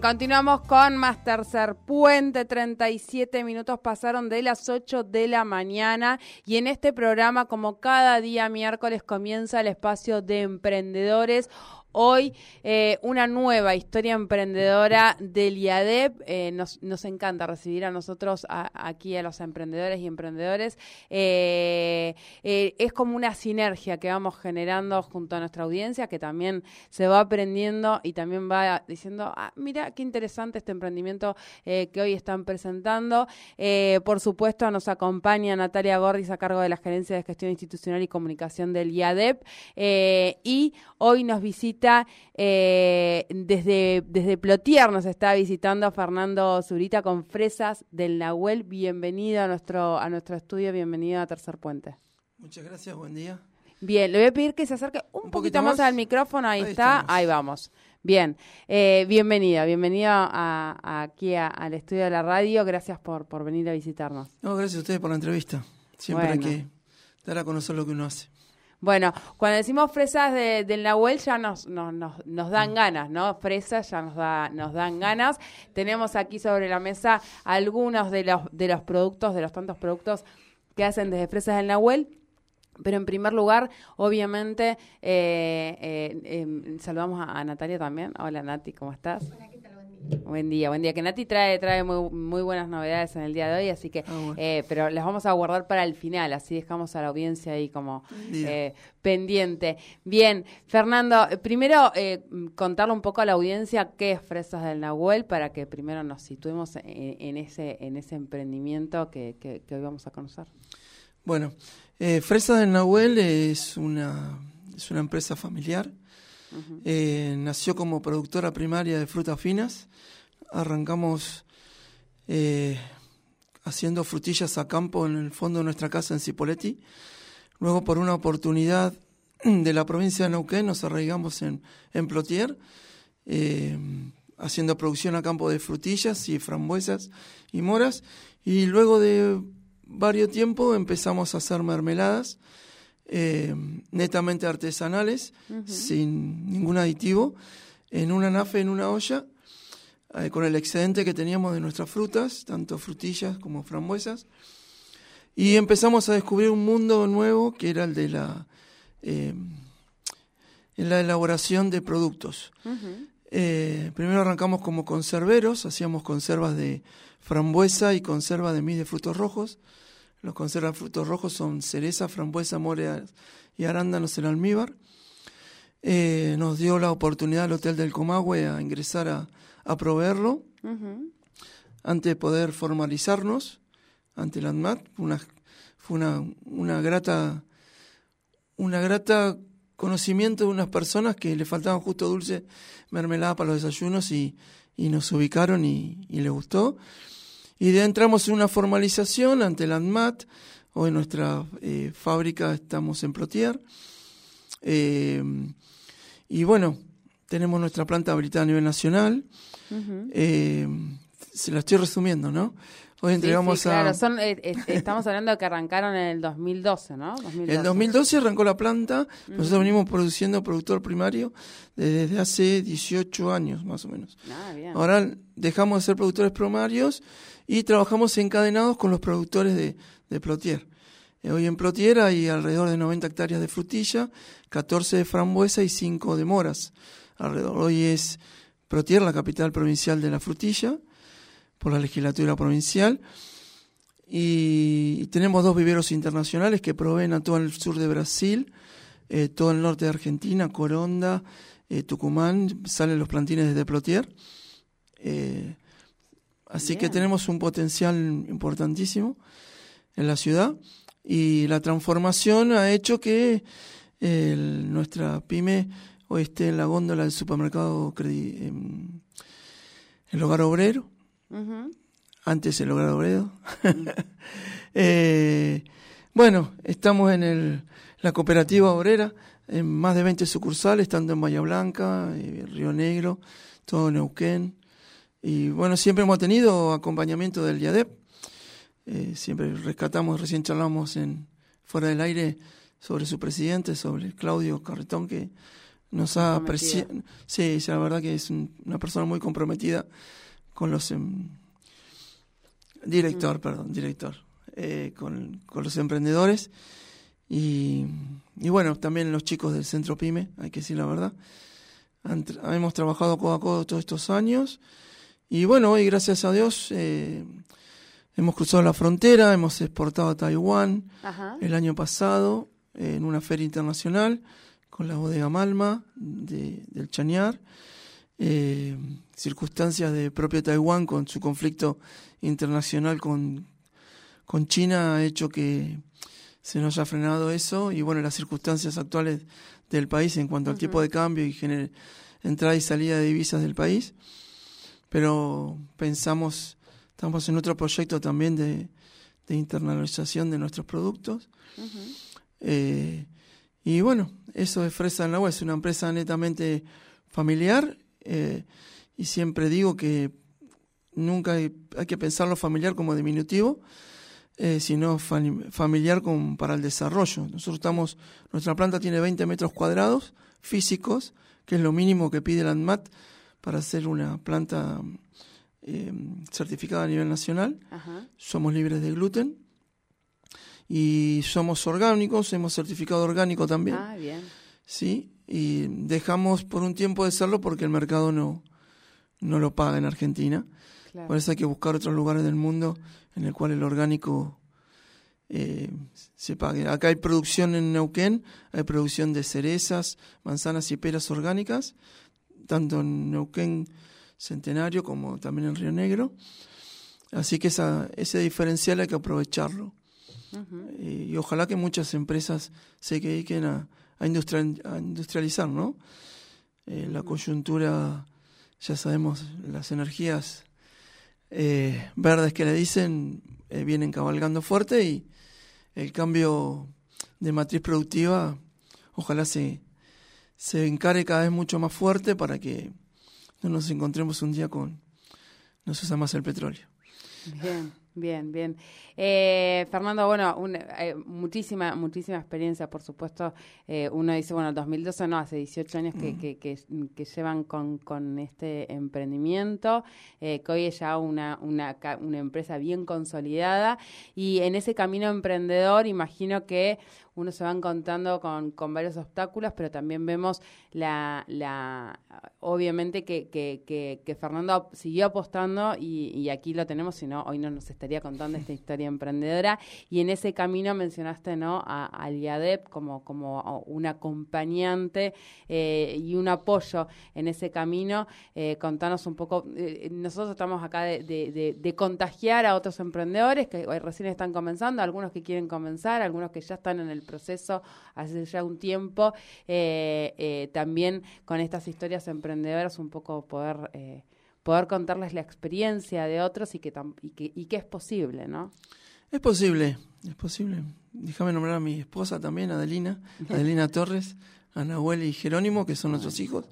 continuamos con más tercer puente. 37 minutos pasaron de las 8 de la mañana y en este programa, como cada día miércoles, comienza el espacio de emprendedores. Hoy eh, una nueva historia emprendedora del IADEP. Eh, nos, encanta recibir a nosotros aquí a los emprendedores y emprendedores. Eh, es como una sinergia que vamos generando junto a nuestra audiencia que también se va aprendiendo y también va diciendo, ah, mira qué interesante este emprendimiento que hoy están presentando. por supuesto nos acompaña Natalia Gordis a cargo de la Gerencia de Gestión Institucional y Comunicación del IADEP y hoy nos visita eh, desde, desde Plotier nos está visitando Fernando Zurita con fresas del Nahuel. Bienvenido a nuestro, a nuestro estudio, bienvenido a Tercer Puente. Muchas gracias, buen día. Bien, le voy a pedir que se acerque un, poquito más? al micrófono, ahí, está, ahí vamos. Bien, eh, bienvenida, bienvenida a, aquí al estudio de la radio, gracias por, por venir a visitarnos. No, gracias a ustedes por la entrevista, siempre hay que dar a conocer lo que uno hace. Bueno, cuando decimos fresas de, del Nahuel ya nos, nos, nos, dan ganas, ¿no? Fresas ya nos, da, nos dan ganas. Tenemos aquí sobre la mesa algunos de los, de los productos, de los tantos productos que hacen desde Fresas del Nahuel. Pero en primer lugar, obviamente, eh, eh, eh, saludamos a, a, Natalia también. Hola Nati, ¿cómo estás? Buen día, buen día. Que Nati trae, trae muy, muy buenas novedades en el día de hoy, así que, ah, eh, pero las vamos a guardar para el final, así dejamos a la audiencia ahí como eh, pendiente. Bien, Fernando, primero eh, contarle un poco a la audiencia qué es Fresas del Nahuel para que primero nos situemos en, ese, en ese emprendimiento que, que, hoy vamos a conocer. Bueno, Fresas del Nahuel es una, es una empresa familiar. nació como productora primaria de frutas finas arrancamos eh, haciendo frutillas a campo en el fondo de nuestra casa en Cipoletti. Luego, por una oportunidad de la provincia de Neuquén, nos arraigamos en, en Plotier, eh, haciendo producción a campo de frutillas y frambuesas y moras. Y luego de varios tiempo empezamos a hacer mermeladas eh, netamente artesanales, sin ningún aditivo, en una nafe, en una olla eh, con el excedente que teníamos de nuestras frutas, tanto frutillas como frambuesas, y empezamos a descubrir un mundo nuevo que era el de la, eh, la elaboración de productos. Eh, primero arrancamos como conserveros, hacíamos conservas de frambuesa y conservas de mis de frutos rojos. Los conservas de frutos rojos son cereza, frambuesa, more y arándanos en almíbar. nos dio la oportunidad al Hotel del Comahue a ingresar a, a proveerlo antes de poder formalizarnos ante la ANMAT. Una, fue una, una grata una grata conocimiento de unas personas que le faltaban justo dulce mermelada para los desayunos y, y nos ubicaron y, y les gustó. Y de entramos en una formalización ante la ANMAT. Hoy en nuestra eh, fábrica estamos en Plotier. Eh, y bueno, tenemos nuestra planta habilitada a nivel nacional. Eh, se la estoy resumiendo, ¿no? Hoy entregamos claro. Son, eh, eh, estamos hablando de que arrancaron en el 2012, ¿no? En el 2012 arrancó la planta. Nosotros venimos produciendo productor primario desde hace 18 años, más o menos. Ah, Ahora dejamos de ser productores primarios y trabajamos encadenados con los productores de, de Plotier. hoy en Plotier hay alrededor de 90 hectáreas de frutilla, 14 de frambuesa y 5 de moras alrededor. Hoy es Protier, la capital provincial de la frutilla, por la legislatura provincial. Y tenemos dos viveros internacionales que proveen a todo el sur de Brasil, eh, todo el norte de Argentina, Coronda, eh, Tucumán, salen los plantines desde Plotier. Eh, así que tenemos un potencial importantísimo en la ciudad y la transformación ha hecho que nuestra pyme hoy esté en la góndola del supermercado en el hogar obrero. Antes el hogar obrero. Eh, bueno, estamos en el, la cooperativa obrera, en más de 20 sucursales, tanto en Bahía Blanca, eh, Río Negro, todo Neuquén. Y bueno, siempre hemos tenido acompañamiento del IADEP. Eh, siempre rescatamos, recién charlamos en fuera del aire sobre su presidente, sobre Claudio Carretón, que nos ha apreciado. Sí, la verdad que es una persona muy comprometida con los. Em, director, mm. perdón, director. Eh, con, con, los emprendedores. Y, y, bueno, también los chicos del Centro PYME, hay que decir la verdad. hemos trabajado codo a codo todos estos años. Y bueno, hoy, gracias a Dios, eh, hemos cruzado la frontera, hemos exportado a Taiwán el año pasado en una feria internacional con la bodega Malma de, del Chañar, eh, circunstancias de propio Taiwán con su conflicto internacional con, con China ha hecho que se nos haya frenado eso y bueno, las circunstancias actuales del país en cuanto al tipo de cambio y entrada y salida de divisas del país. Pero pensamos, estamos en otro proyecto también de, de internalización de nuestros productos. eh, y bueno, eso es Fresa en la Web, es una empresa netamente familiar eh, y siempre digo que nunca hay, que pensarlo familiar como diminutivo, eh, sino familiar con, para el desarrollo. Nosotros estamos, nuestra planta tiene 20 metros cuadrados físicos, que es lo mínimo que pide la ANMAT para ser una planta eh, certificada a nivel nacional. Somos libres de gluten y somos orgánicos, hemos certificado orgánico también. Ah, bien. Sí, y dejamos por un tiempo de serlo porque el mercado no, no lo paga en Argentina. Por eso hay que buscar otros lugares del mundo en el cual el orgánico eh, se pague. Acá hay producción en Neuquén, hay producción de cerezas, manzanas y peras orgánicas, tanto en Neuquén Centenario como también en Río Negro. Así que esa, ese diferencial hay que aprovecharlo y, ojalá que muchas empresas se dediquen a, a, industrializar, ¿no? Eh, la coyuntura, ya sabemos, las energías eh, verdes que le dicen eh, vienen cabalgando fuerte y el cambio de matriz productiva ojalá se, se encare cada vez mucho más fuerte para que no nos encontremos un día con no se usa más el petróleo. Bien. Bien, bien. Eh, Fernando, bueno, eh, muchísima, muchísima experiencia, por supuesto. Eh, uno dice, bueno, 2012 no, hace 18 años que, que, que, llevan con, con este emprendimiento, que hoy es ya una, una, una empresa bien consolidada. Y en ese camino emprendedor, imagino que uno se va encontrando con, con varios obstáculos, pero también vemos la, la obviamente que, que, que, Fernando siguió apostando y, y, aquí lo tenemos, si no, hoy no nos estaría contando esta historia emprendedora. Y en ese camino mencionaste ¿no? a, al IADEP como, como un acompañante eh, y un apoyo en ese camino. Eh, contanos un poco, eh, nosotros estamos acá de, contagiar a otros emprendedores que hoy recién están comenzando, algunos que quieren comenzar, algunos que ya están en el proceso hace ya un tiempo. también con estas historias emprendedoras un poco poder poder contarles la experiencia de otros y que, y que, y que es posible, ¿no? Es posible, es posible. Déjame nombrar a mi esposa también, Adelina, Adelina Torres, a Nahuel y Jerónimo, que son nuestros hijos,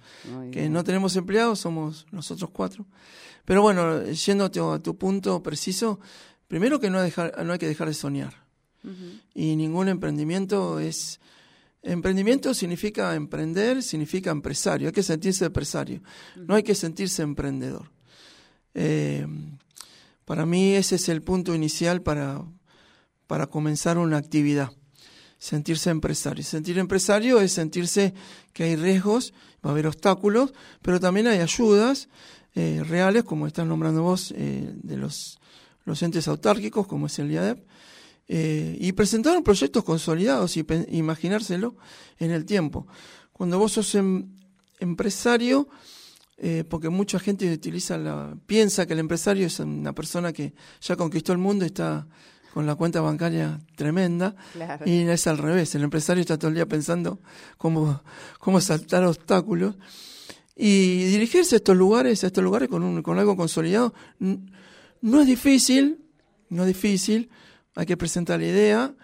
que no tenemos empleados, somos nosotros cuatro. Pero bueno, yendo a tu, punto preciso, primero que no, dejar, no hay que dejar de soñar. Y ningún emprendimiento es Emprendimiento significa emprender, significa empresario. Hay que sentirse empresario, no hay que sentirse emprendedor. Eh, para mí ese es el punto inicial para, para comenzar una actividad. Sentirse empresario. Sentir empresario es sentirse que hay riesgos, va a haber obstáculos, pero también hay ayudas eh, reales, como estás nombrando vos, eh, de los, los entes autárquicos, como es el IADEP, eh, y presentar proyectos consolidados y imaginárselo en el tiempo. Cuando vos sos em, empresario, eh, porque mucha gente utiliza la, piensa que el empresario es una persona que ya conquistó el mundo y está con la cuenta bancaria tremenda, y es al revés, el empresario está todo el día pensando cómo, cómo saltar obstáculos. Y dirigirse a estos lugares, a estos lugares con, un, con algo consolidado, no es difícil, no es difícil, hay que presentar la idea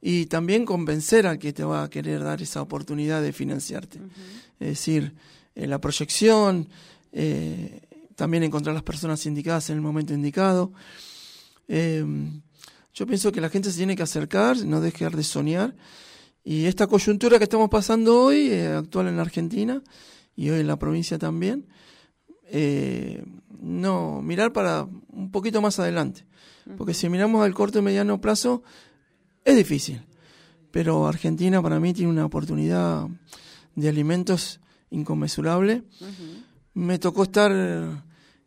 y también convencer al que te va a querer dar esa oportunidad de financiarte. Es decir, eh, la proyección, eh, también encontrar las personas indicadas en el momento indicado. Eh, yo pienso que la gente se tiene que acercar, no dejar de soñar. Y esta coyuntura que estamos pasando hoy, actual en la Argentina y hoy en la provincia también, no mirar para un poquito más adelante. Porque si miramos al corto y mediano plazo, es difícil, pero Argentina para mí tiene una oportunidad de alimentos inconmensurable. Me tocó estar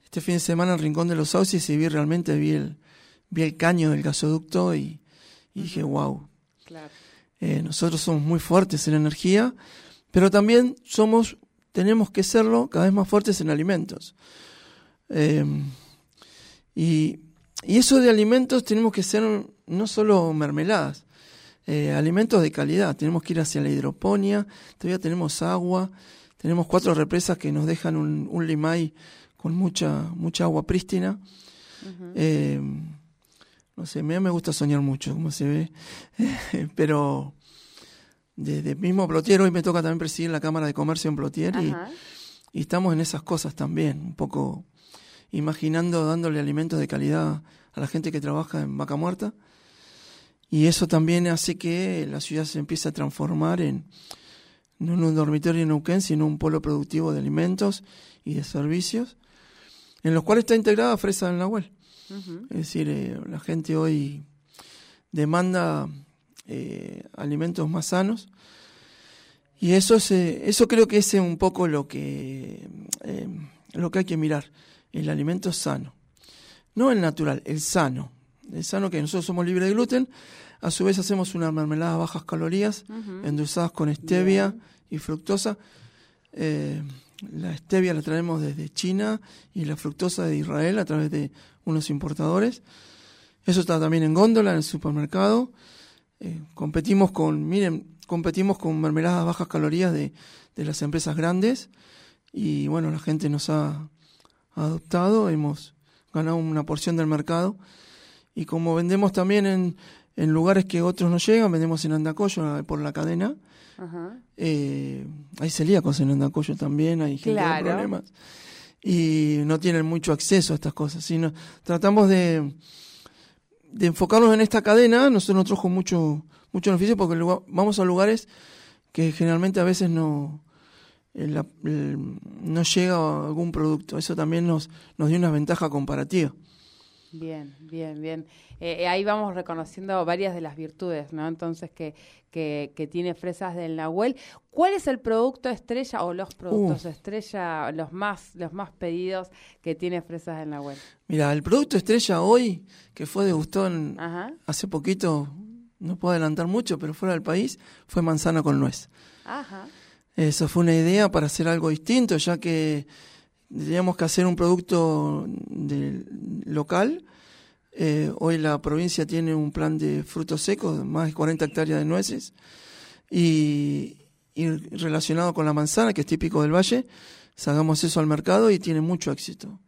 este fin de semana en Rincón de los Sauces y vi realmente vi el, vi el caño del gasoducto y, dije, wow. Eh, nosotros somos muy fuertes en energía, pero también somos, tenemos que serlo cada vez más fuertes en alimentos. Eh, y, y eso de alimentos tenemos que ser no solo mermeladas, eh, alimentos de calidad. Tenemos que ir hacia la hidroponía, todavía tenemos agua, tenemos cuatro represas que nos dejan un, un limay con mucha, mucha agua prístina. Eh, no sé, a mí me gusta soñar mucho, como se ve, pero desde mismo Plotier, hoy me toca también presidir la Cámara de Comercio en Plotier y, y, estamos en esas cosas también, un poco imaginando dándole alimentos de calidad a la gente que trabaja en Vaca Muerta. Y eso también hace que la ciudad se empiece a transformar en no en un dormitorio en Neuquén, sino un polo productivo de alimentos y de servicios, en los cuales está integrada Fresa del Nahuel. Es decir, eh, la gente hoy demanda eh, alimentos más sanos. Y eso, eso creo que es un poco lo que, eh, lo que hay que mirar, el alimento sano. No el natural, el sano. El sano que nosotros somos libres de gluten, a su vez hacemos una mermelada a bajas calorías, endulzadas con stevia y fructosa. Eh, la stevia la traemos desde China y la fructosa de Israel a través de unos importadores. Eso está también en góndola en el supermercado. Eh, competimos con, miren, competimos con mermeladas bajas calorías de, de, las empresas grandes y bueno, la gente nos ha adoptado, hemos ganado una porción del mercado y como vendemos también en, en lugares que otros no llegan, vendemos en Andacoyo eh, por la cadena. Eh, hay celíacos en Andacoyo también, hay gente con problemas. Y no tienen mucho acceso a estas cosas. Sino tratamos de, de enfocarnos en esta cadena. Nosotros nos trajo mucho, mucho beneficio porque vamos a lugares que generalmente a veces no, no llega algún producto. Eso también nos, nos dio una ventaja comparativa. Bien, bien, bien. Eh, eh, ahí vamos reconociendo varias de las virtudes, ¿no? Entonces, que, que, tiene Fresas del Nahuel. ¿Cuál es el producto estrella o los productos estrella, los más, los más pedidos que tiene Fresas del Nahuel? Mira, el producto estrella hoy, que fue de Gustón hace poquito, no puedo adelantar mucho, pero fuera del país, fue manzana con nuez. Ajá. Eso fue una idea para hacer algo distinto, ya que teníamos que hacer un producto de, local. Eh, hoy la provincia tiene un plan de frutos secos, más de 40 hectáreas de nueces, y, relacionado con la manzana, que es típico del valle, sacamos eso al mercado y tiene mucho éxito.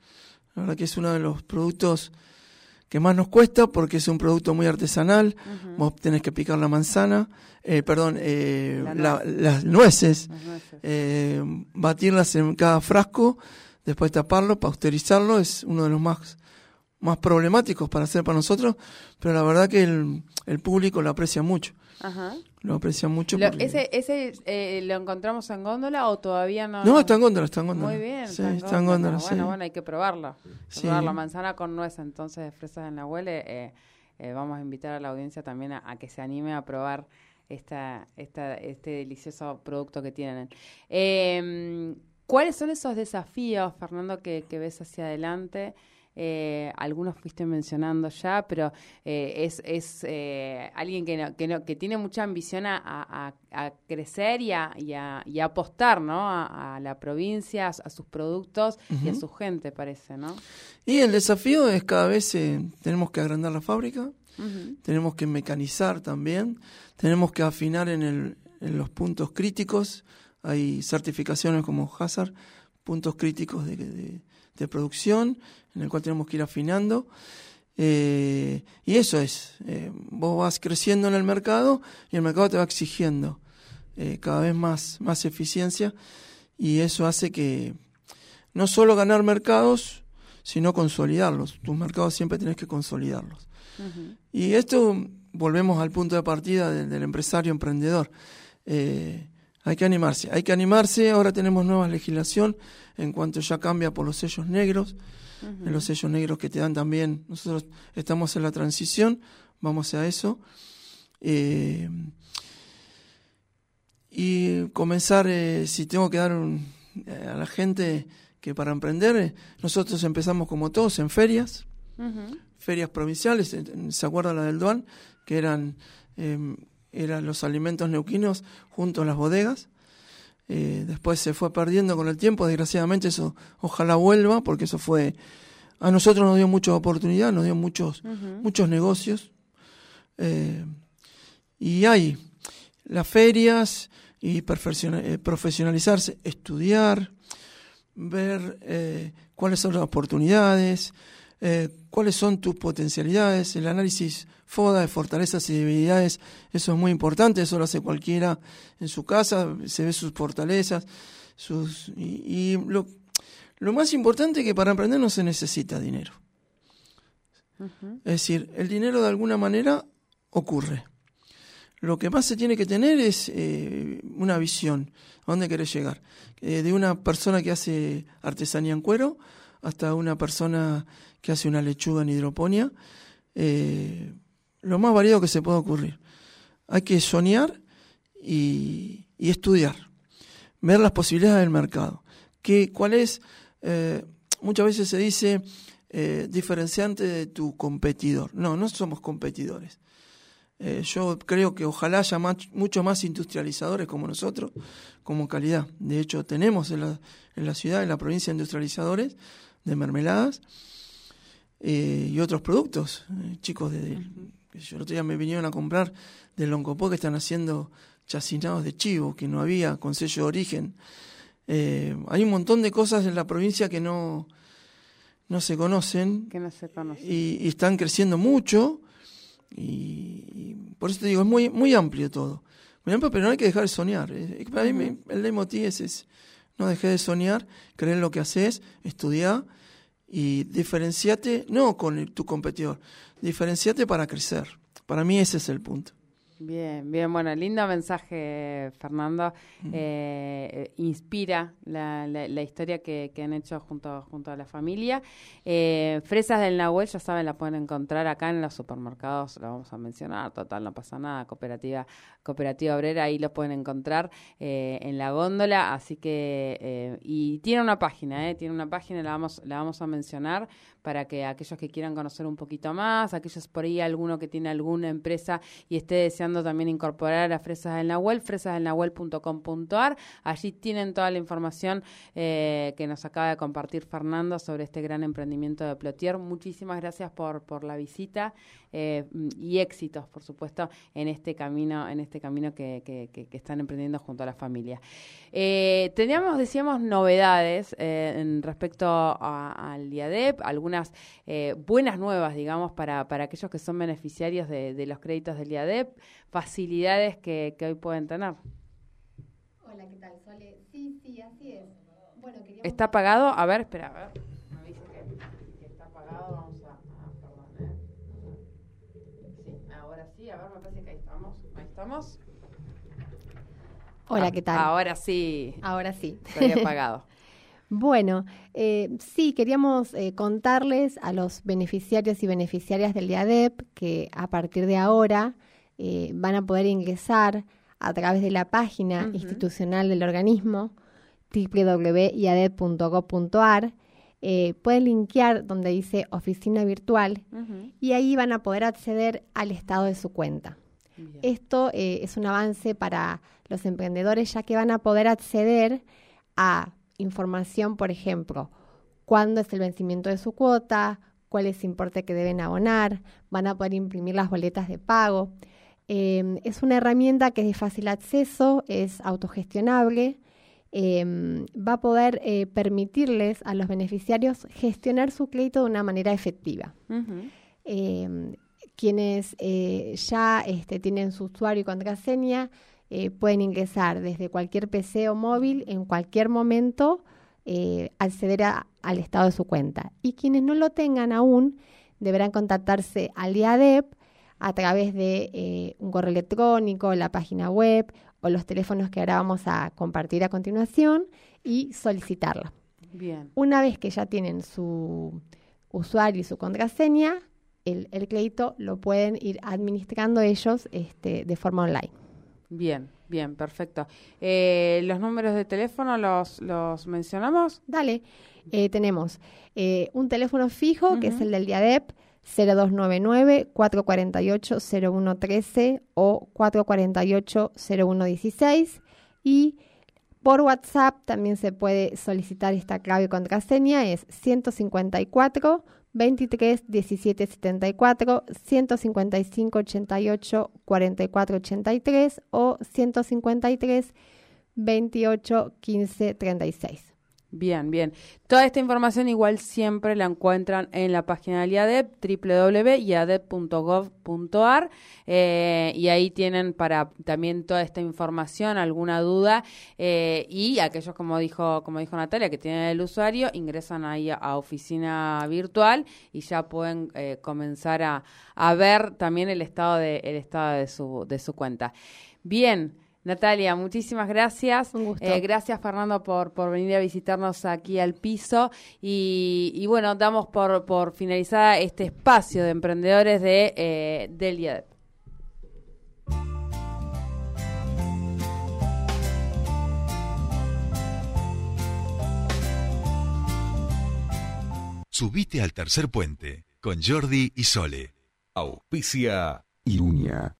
La verdad que es uno de los productos que más nos cuesta porque es un producto muy artesanal. Vos tenés que picar la manzana, eh, perdón, eh, las nueces, batirlas en cada frasco después taparlo, pasteurizarlo, es uno de los más, más problemáticos para hacer para nosotros, pero la verdad que el, el público lo aprecia mucho. Ajá. Lo aprecia mucho. ¿Ese, ese eh, lo encontramos en góndola o todavía no? No, está en góndola, está en góndola. Muy bien. Sí, está en góndola, Bueno, bueno, hay que probarlo. Probar la manzana con nuez, entonces, de fresas en la huele. Eh, eh, vamos a invitar a la audiencia también a, que se anime a probar esta, esta, este delicioso producto que tienen. Eh, ¿Cuáles son esos desafíos, Fernando, que, ves hacia adelante? Eh, algunos fuiste mencionando ya, pero eh, es, es eh, alguien que, que, tiene mucha ambición a, crecer y a, y, apostar ¿no? a, la provincia, a, sus productos y a su gente, parece, ¿no? Y el desafío es cada vez tenemos que agrandar la fábrica, tenemos que mecanizar también, tenemos que afinar en, el, en los puntos críticos, hay certificaciones como Hazard, puntos críticos de, producción, en el cual tenemos que ir afinando. Eh, y eso es, eh, vos vas creciendo en el mercado y el mercado te va exigiendo eh, cada vez más, más eficiencia y eso hace que no solo ganar mercados, sino consolidarlos. Tus mercados siempre tienes que consolidarlos. Y esto, volvemos al punto de partida del, empresario emprendedor. Hay que animarse, hay que animarse. Ahora tenemos nueva legislación en cuanto ya cambia por los sellos negros en los sellos negros que te dan también. Nosotros estamos en la transición, vamos a eso. Eh, y comenzar, eh, si tengo que dar eh, a la gente que para emprender, nosotros empezamos como todos en ferias, ferias provinciales, ¿se acuerda la del Duan? Que eran, em, eran los alimentos neuquinos junto a las bodegas. Eh, después se fue perdiendo con el tiempo, desgraciadamente eso ojalá vuelva, porque eso fue, a nosotros nos dio mucha oportunidad, nos dio muchos, muchos negocios. Eh, y hay las ferias y eh, profesionalizarse, estudiar, ver cuáles son las oportunidades, cuáles son tus potencialidades, el análisis FODA de fortalezas y debilidades, eso es muy importante, eso lo hace cualquiera en su casa, se ve sus fortalezas, sus y, lo, lo, más importante es que para emprender no se necesita dinero. Es decir, el dinero de alguna manera ocurre. Lo que más se tiene que tener es eh, una visión, a dónde querés llegar. Eh, de una persona que hace artesanía en cuero hasta una persona que hace una lechuga en hidroponía. Eh, lo más variado que se pueda ocurrir. Hay que soñar y, estudiar, ver las posibilidades del mercado. ¿Qué, ¿Cuál es? Eh, muchas veces se dice eh, diferenciante de tu competidor. No, no somos competidores. Yo creo que ojalá haya muchos más industrializadores como nosotros, como calidad. De hecho, tenemos en la, en la ciudad, en la provincia, industrializadores de mermeladas y otros productos. chicos de, el otro día me vinieron a comprar del Loncopó que están haciendo chacinados de chivo, que no había con sello de origen. Eh, hay un montón de cosas en la provincia que no, no se conocen. Que no se conocen. Y, están creciendo mucho. Y, por eso te digo, es muy, muy amplio todo. Muy amplio, pero no hay que dejar de soñar. Eh, para mí el leitmotiv es, es no dejes de soñar, creer en lo que haces, estudiar y diferenciate, no con tu competidor, diferenciate para crecer. Para mí ese es el punto. Bien, bien, bueno, lindo mensaje, Fernando. Eh, inspira la, la, historia que, han hecho junto, junto a la familia. Eh, Fresas del Nahuel, ya saben, la pueden encontrar acá en los supermercados, lo vamos a mencionar, total, no pasa nada, cooperativa, cooperativa obrera, ahí lo pueden encontrar eh, en la góndola, así que, y tiene una página, tiene una página, la vamos, la vamos a mencionar para que aquellos que quieran conocer un poquito más, aquellos por ahí, alguno que tiene alguna empresa y esté deseando también incorporar a Fresas del Nahuel, fresasdelnahuel.com.ar. Allí tienen toda la información eh, que nos acaba de compartir Fernando sobre este gran emprendimiento de Plotier. Muchísimas gracias por, por la visita eh, y éxitos, por supuesto, en este camino, en este camino que, que, están emprendiendo junto a la familia. Eh, teníamos, decíamos, novedades respecto al DIADEP, algunas buenas nuevas, digamos, para, para aquellos que son beneficiarios de, los créditos del IADEP, facilidades que, hoy pueden tener. Hola, ¿qué tal, Sole? Sí, sí, así es. Bueno, ¿Está apagado? A ver, espera, a ver. Me dice que, está apagado, vamos a... perdón, ¿eh? Sí, ahora sí, a ver, me parece que ahí estamos. Ahí estamos. Hola, ¿qué tal? Ahora sí. Ahora sí. Estoy apagado. Bueno, eh, sí, queríamos eh, contarles a los beneficiarios y beneficiarias del IADEP que a partir de ahora eh, van a poder ingresar a través de la página institucional del organismo www.iadep.gov.ar. pueden linkear donde dice oficina virtual y ahí van a poder acceder al estado de su cuenta. Esto es un avance para los emprendedores ya que van a poder acceder a información, por ejemplo, cuándo es el vencimiento de su cuota, cuál es el importe que deben abonar, van a poder imprimir las boletas de pago. Em, es una herramienta que es de fácil acceso, es autogestionable, em, va a poder eh, permitirles a los beneficiarios gestionar su crédito de una manera efectiva. eh, quienes eh, ya este, tienen su usuario y contraseña eh, pueden ingresar desde cualquier PC o móvil en cualquier momento, acceder al estado de su cuenta. Y quienes no lo tengan aún, deberán contactarse al IADEP a través de un correo electrónico, la página web o los teléfonos que ahora vamos a compartir a continuación y solicitarla. Bien. Una vez que ya tienen su usuario y su contraseña, el, crédito lo pueden ir administrando ellos este, de forma online. Bien, bien, perfecto. Eh, ¿Los números de teléfono los, los mencionamos? Dale, eh, tenemos eh, un teléfono fijo, que es el del DIADEP, 0299-448-0113 o 448-0116 y por WhatsApp también se puede solicitar esta clave y contraseña, es 154 23 17 74 155 88 44 83 o 153 28 15 36. Bien, bien. Toda esta información igual siempre la encuentran en la página del IADEP, www.iadep.gov.ar, eh, y ahí tienen para también toda esta información, alguna duda, eh, y aquellos, como dijo, como dijo Natalia, que tienen el usuario, ingresan ahí a, oficina virtual y ya pueden eh, comenzar a, a, ver también el estado de, el estado de su, de su cuenta. Bien. Natalia, muchísimas gracias. Un gusto. Eh, gracias, Fernando, por, por venir a visitarnos aquí al piso. Y, bueno, damos por, por finalizada este espacio de emprendedores de, eh, del IADEP. Subite al tercer puente con Jordi y Sole. Auspicia Iruña.